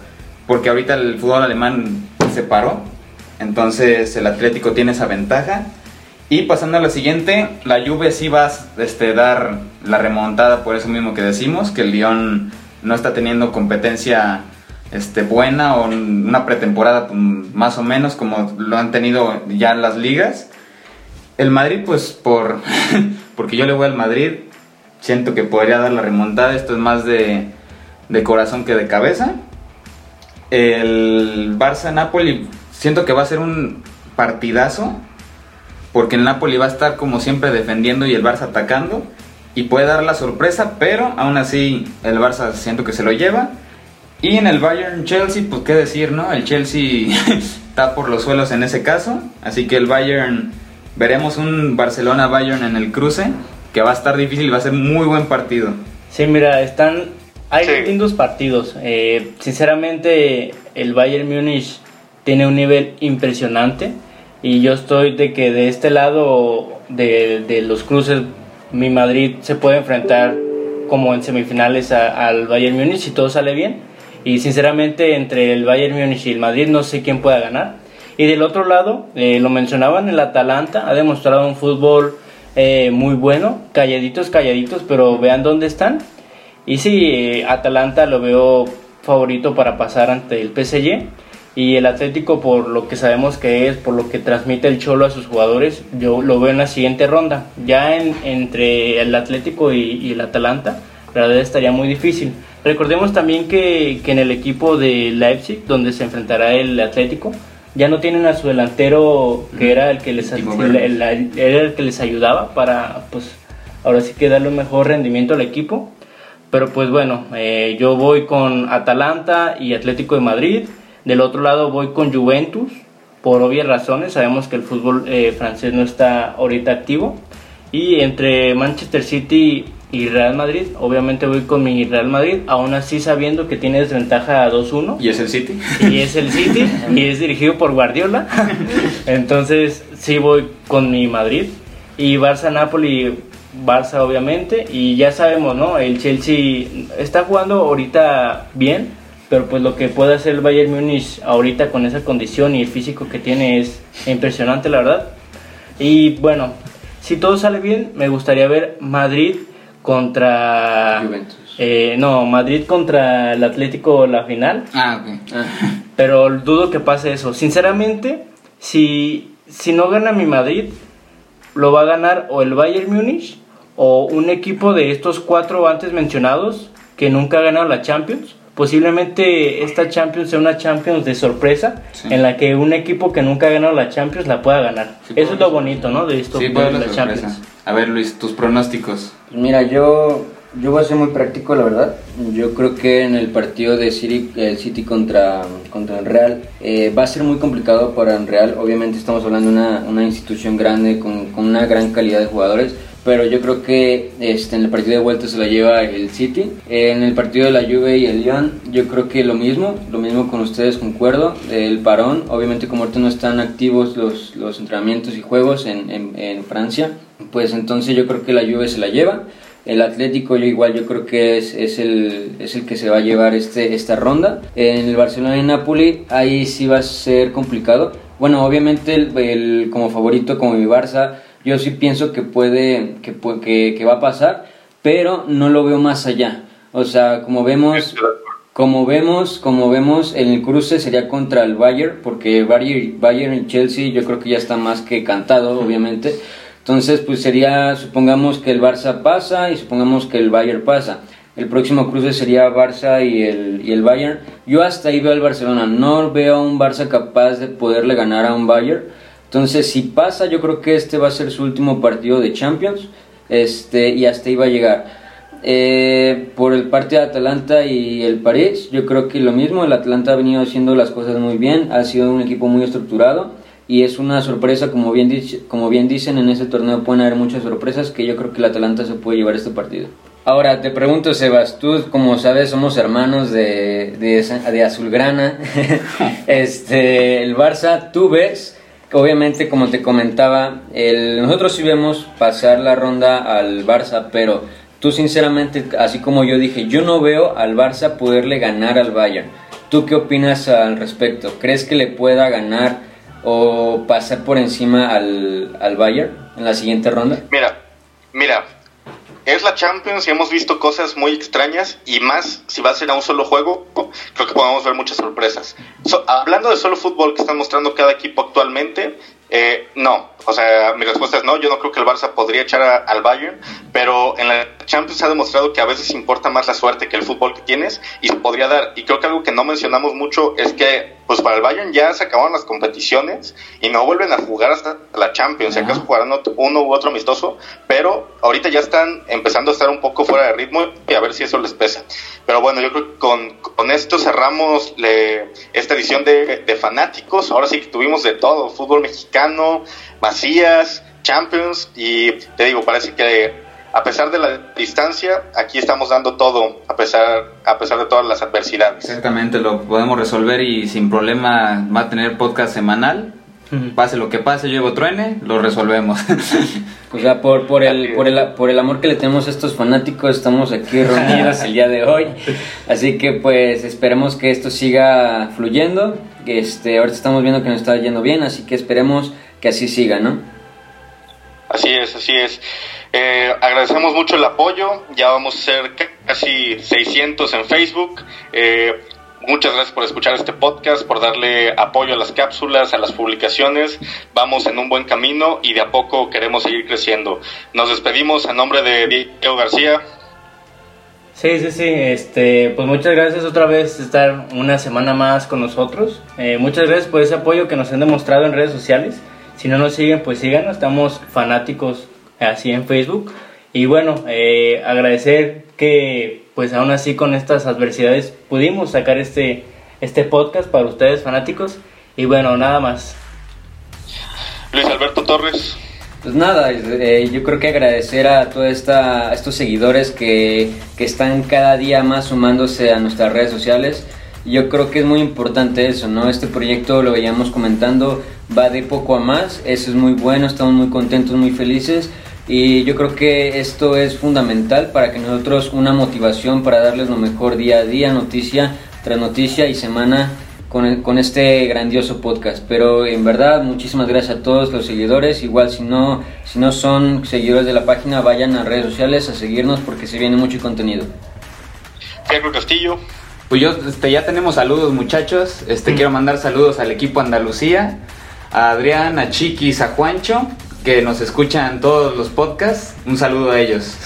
porque ahorita el fútbol alemán se paró. Entonces, el Atlético tiene esa ventaja. Y pasando a la siguiente, la Juve sí va a este, dar la remontada por eso mismo que decimos, que el Lyon no está teniendo competencia este, buena o una pretemporada pues, más o menos como lo han tenido ya en las ligas. El Madrid, pues por porque yo le voy al Madrid, siento que podría dar la remontada, esto es más de, de corazón que de cabeza. El Barça-Napoli, siento que va a ser un partidazo, porque el Napoli va a estar como siempre defendiendo y el Barça atacando, y puede dar la sorpresa, pero aún así el Barça siento que se lo lleva. Y en el Bayern Chelsea, pues qué decir, ¿no? El Chelsea está por los suelos en ese caso, así que el Bayern veremos un Barcelona Bayern en el cruce que va a estar difícil, va a ser muy buen partido. Sí, mira, están. Hay Sí. lindos partidos. Eh, sinceramente, el Bayern Múnich tiene un nivel impresionante. Y yo estoy de que de este lado de, de los cruces, mi Madrid se puede enfrentar como en semifinales a- al Bayern Múnich si todo sale bien. Y sinceramente, entre el Bayern Múnich y el Madrid, no sé quién pueda ganar. Y del otro lado, eh, lo mencionaban, el Atalanta ha demostrado un fútbol eh, muy bueno, calladitos, calladitos, pero vean dónde están. Y sí, Atalanta lo veo favorito para pasar ante el PSG. Y el Atlético, por lo que sabemos que es, por lo que transmite el Cholo a sus jugadores, yo lo veo en la siguiente ronda. Ya en- entre el Atlético y, y el Atalanta, la verdad estaría muy difícil. Recordemos también que, que en el equipo de Leipzig, donde se enfrentará el Atlético, ya no tienen a su delantero que era el que les, el- Werner. el- el- era el que les ayudaba para, pues, ahora sí que darle un mejor rendimiento al equipo. Pero pues bueno, eh, yo voy con Atalanta y Atlético de Madrid. Del otro lado voy con Juventus, por obvias razones. Sabemos que el fútbol eh, francés no está ahorita activo. Y entre Manchester City y Real Madrid. Obviamente voy con mi Real Madrid, aún así sabiendo que tiene desventaja 2-1. ¿Y es el City? Y es el City y es dirigido por Guardiola. Entonces sí voy con mi Madrid. Y Barça-Napoli, Barça obviamente. Y ya sabemos, ¿no? El Chelsea está jugando ahorita bien. Pero pues lo que puede hacer el Bayern Múnich ahorita con esa condición y el físico que tiene es impresionante, la verdad. Y bueno, si todo sale bien, me gustaría ver Madrid contra... Juventus. Eh, no, Madrid contra el Atlético la final. Ah, ok. Pero dudo que pase eso. Sinceramente, si, si no gana mi Madrid, lo va a ganar o el Bayern Múnich o un equipo de estos cuatro antes mencionados que nunca ha ganado la Champions. Posiblemente esta Champions sea una Champions de sorpresa Sí. en la que un equipo que nunca ha ganado la Champions la pueda ganar. Sí, Eso es lo bonito, ¿no? De esto Sí, de la. Champions. A ver, Luis, tus pronósticos. Pues Mira, yo, yo voy a ser muy práctico, la verdad. Yo creo que en el partido de City, el City contra, contra el Real eh, va a ser muy complicado para el Real. Obviamente estamos hablando de una, una institución grande con, con una gran calidad de jugadores. Pero yo creo que este, en el partido de vuelta se la lleva el City. En el partido de la Juve y el Lyon, yo creo que lo mismo. Lo mismo con ustedes, concuerdo. El parón, obviamente como ahorita no están activos los, los entrenamientos y juegos en, en, en Francia, pues entonces yo creo que la Juve se la lleva. El Atlético yo igual yo creo que es, es, el, es el que se va a llevar este, esta ronda. En el Barcelona y Napoli ahí sí va a ser complicado. Bueno, obviamente el, el- como favorito como mi Barça, yo sí pienso que puede, que, que, que va a pasar, pero no lo veo más allá. O sea, como vemos, como vemos, como vemos, en el cruce sería contra el Bayern, porque Bayern, Bayern y Chelsea yo creo que ya está más que cantado, obviamente. Entonces, pues sería, supongamos que el Barça pasa y supongamos que el Bayern pasa. El próximo cruce sería Barça y el, y el Bayern. Yo hasta ahí veo al Barcelona. No veo a un Barça capaz de poderle ganar a un Bayern. Entonces, si pasa, yo creo que este va a ser su último partido de Champions. Este, y hasta va a llegar. Eh, por el partido de Atalanta y el París, yo creo que lo mismo. El Atlanta ha venido haciendo las cosas muy bien. Ha sido un equipo muy estructurado. Y es una sorpresa, como bien, dice- como bien dicen, en este torneo pueden haber muchas sorpresas. Que yo creo que el Atalanta se puede llevar este partido. Ahora te pregunto, Sebas, tú como sabes somos hermanos de, de, de Azulgrana, este, el Barça, tú ves, obviamente como te comentaba, el, nosotros sí vemos pasar la ronda al Barça, pero tú sinceramente, así como yo dije, yo no veo al Barça poderle ganar al Bayern. ¿Tú qué opinas al respecto? ¿Crees que le pueda ganar o pasar por encima al, al Bayern en la siguiente ronda? Mira, mira, es la Champions y hemos visto cosas muy extrañas y más si va a ser a un solo juego, creo que podemos ver muchas sorpresas. So- hablando de solo fútbol que están mostrando cada equipo actualmente, eh, no, o sea, mi respuesta es no, yo no creo que el Barça podría echar a- al Bayern, pero en la Champions se ha demostrado que a veces importa más la suerte que el fútbol que tienes y se podría dar. Y creo que algo que no mencionamos mucho es que, pues para el Bayern ya se acabaron las competiciones y no vuelven a jugar hasta la Champions. Si acaso jugarán uno u otro amistoso, pero ahorita ya están empezando a estar un poco fuera de ritmo y a ver si eso les pesa. Pero bueno, yo creo que con, con esto cerramos le- esta edición de, de fanáticos. Ahora sí que tuvimos de todo, fútbol mexicano, Macías, Champions y te digo, parece que a pesar de la distancia, aquí estamos dando todo, a pesar, a pesar de todas las adversidades. Exactamente, lo podemos resolver y sin problema va a tener podcast semanal. Pase lo que pase, llevo truene, lo resolvemos. O sea, por, por, el, por, el, por el amor que le tenemos a estos fanáticos, estamos aquí reunidos el día de hoy. Así que pues esperemos que esto siga fluyendo. Este, ahorita estamos viendo que nos está yendo bien, así que esperemos que así siga, ¿no? Así es, así es. Eh, agradecemos mucho el apoyo, ya vamos a ser ca- casi 600 en Facebook. Eh, muchas gracias por escuchar este podcast, por darle apoyo a las cápsulas, a las publicaciones. Vamos en un buen camino y de a poco queremos seguir creciendo. Nos despedimos a nombre de Diego García. Sí, sí, sí. Este, pues muchas gracias otra vez de estar una semana más con nosotros. Eh, muchas gracias por ese apoyo que nos han demostrado en redes sociales. Si no nos siguen, pues síganos. Estamos fanáticos así en Facebook. Y bueno, eh, agradecer que pues aún así con estas adversidades pudimos sacar este, este podcast para ustedes fanáticos. Y bueno, nada más. Luis Alberto Torres. Pues nada, eh, yo creo que agradecer a todos estos seguidores que, que están cada día más sumándose a nuestras redes sociales. Yo creo que es muy importante eso, ¿no? Este proyecto, lo veíamos comentando, va de poco a más. Eso es muy bueno, estamos muy contentos, muy felices. Y yo creo que esto es fundamental para que nosotros una motivación para darles lo mejor día a día, noticia tras noticia y semana con, con este grandioso podcast. Pero en verdad, muchísimas gracias a todos los seguidores. Igual si no, si no son seguidores de la página, vayan a redes sociales a seguirnos porque se viene mucho contenido. Pedro Castillo. Pues yo, este, ya tenemos saludos muchachos. Este, quiero mandar saludos al equipo Andalucía, a Adrián, a Chiquis, a Juancho, que nos escuchan todos los podcasts. Un saludo a ellos.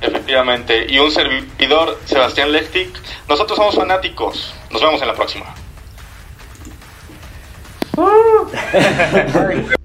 Efectivamente. Y un servidor, Sebastián Lechtic. Nosotros somos fanáticos. Nos vemos en la próxima.